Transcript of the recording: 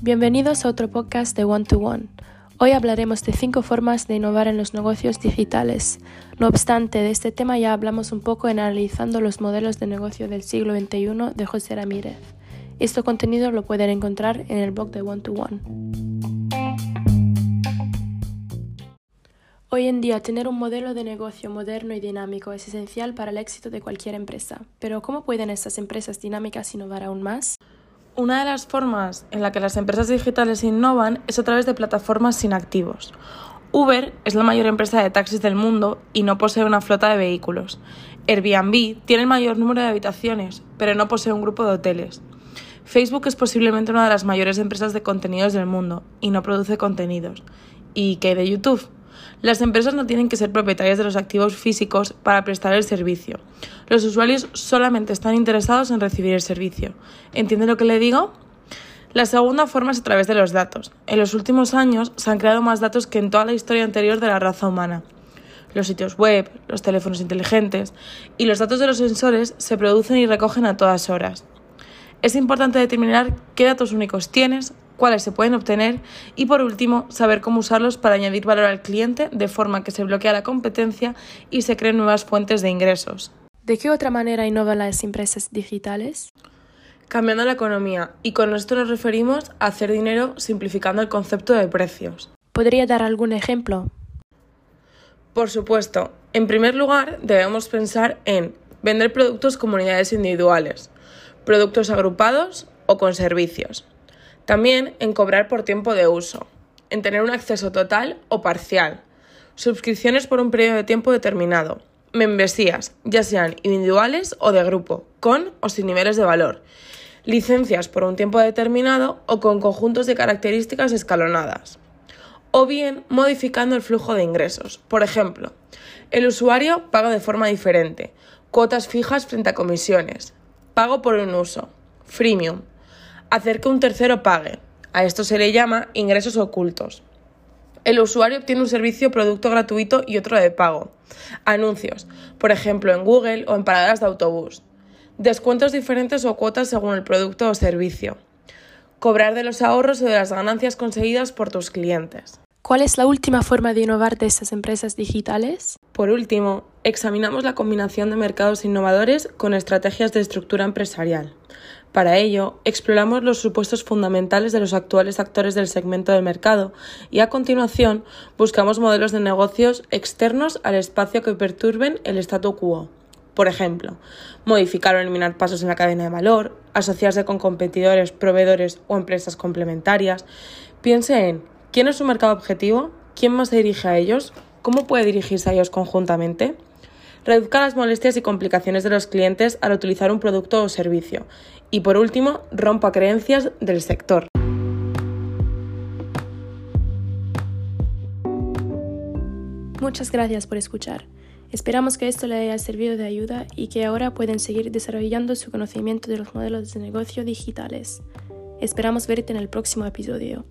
Bienvenidos a otro podcast de One to One. Hoy hablaremos de cinco formas de innovar en los negocios digitales. No obstante, de este tema ya hablamos un poco en analizando los modelos de negocio del siglo XXI de José Ramírez. Este contenido lo pueden encontrar en el blog de One to One. Hoy en día, tener un modelo de negocio moderno y dinámico es esencial para el éxito de cualquier empresa. Pero, ¿cómo pueden estas empresas dinámicas innovar aún más? Una de las formas en la que las empresas digitales innovan es a través de plataformas sin activos. Uber es la mayor empresa de taxis del mundo y no posee una flota de vehículos. Airbnb tiene el mayor número de habitaciones, pero no posee un grupo de hoteles. Facebook es posiblemente una de las mayores empresas de contenidos del mundo y no produce contenidos. ¿Y qué de YouTube? Las empresas no tienen que ser propietarias de los activos físicos para prestar el servicio. Los usuarios solamente están interesados en recibir el servicio. ¿Entiende lo que le digo? La segunda forma es a través de los datos. En los últimos años se han creado más datos que en toda la historia anterior de la raza humana. Los sitios web, los teléfonos inteligentes y los datos de los sensores se producen y recogen a todas horas. Es importante determinar qué datos únicos tienes, cuáles se pueden obtener y por último saber cómo usarlos para añadir valor al cliente de forma que se bloquea la competencia y se creen nuevas fuentes de ingresos. ¿De qué otra manera innovan las empresas digitales? Cambiando la economía y con esto nos referimos a hacer dinero simplificando el concepto de precios. ¿Podría dar algún ejemplo? Por supuesto, en primer lugar debemos pensar en vender productos como unidades individuales, productos agrupados o con servicios. También en cobrar por tiempo de uso, en tener un acceso total o parcial, suscripciones por un periodo de tiempo determinado, membresías, ya sean individuales o de grupo, con o sin niveles de valor, licencias por un tiempo determinado o con conjuntos de características escalonadas, o bien modificando el flujo de ingresos. Por ejemplo, el usuario paga de forma diferente, cuotas fijas frente a comisiones, pago por un uso, freemium, hacer que un tercero pague. A esto se le llama ingresos ocultos. El usuario obtiene un servicio o producto gratuito y otro de pago. Anuncios, por ejemplo en Google o en paradas de autobús. Descuentos diferentes o cuotas según el producto o servicio. Cobrar de los ahorros o de las ganancias conseguidas por tus clientes. ¿Cuál es la última forma de innovar de estas empresas digitales? Por último, examinamos la combinación de mercados innovadores con estrategias de estructura empresarial. Para ello, exploramos los supuestos fundamentales de los actuales actores del segmento del mercado y a continuación buscamos modelos de negocios externos al espacio que perturben el statu quo. Por ejemplo, modificar o eliminar pasos en la cadena de valor, asociarse con competidores, proveedores o empresas complementarias. Piense en quién es su mercado objetivo, quién más se dirige a ellos, cómo puede dirigirse a ellos conjuntamente. Reduzca las molestias y complicaciones de los clientes al utilizar un producto o servicio. Y por último, rompa creencias del sector. Muchas gracias por escuchar. Esperamos que esto le haya servido de ayuda y que ahora pueden seguir desarrollando su conocimiento de los modelos de negocio digitales. Esperamos verte en el próximo episodio.